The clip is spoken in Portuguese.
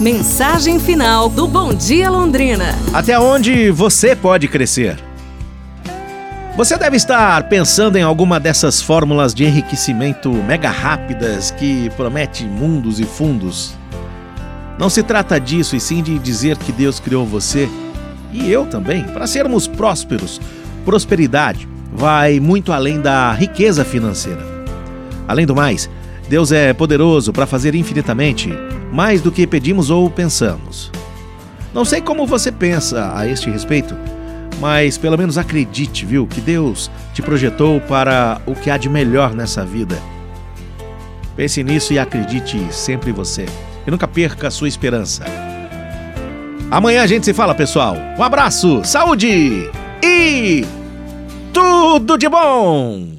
Mensagem final do Bom Dia Londrina. Até onde você pode crescer? Você deve estar pensando em alguma dessas fórmulas de enriquecimento mega rápidas que promete mundos e fundos. Não se trata disso, e sim de dizer que Deus criou você e eu também para sermos prósperos. Prosperidade vai muito além da riqueza financeira. Além do mais, Deus é poderoso para fazer infinitamente mais do que pedimos ou pensamos. Não sei como você pensa a este respeito, mas pelo menos acredite, viu, que Deus te projetou para o que há de melhor nessa vida. Pense nisso e acredite sempre em você. E nunca perca a sua esperança. Amanhã a gente se fala, pessoal. Um abraço, saúde e tudo de bom!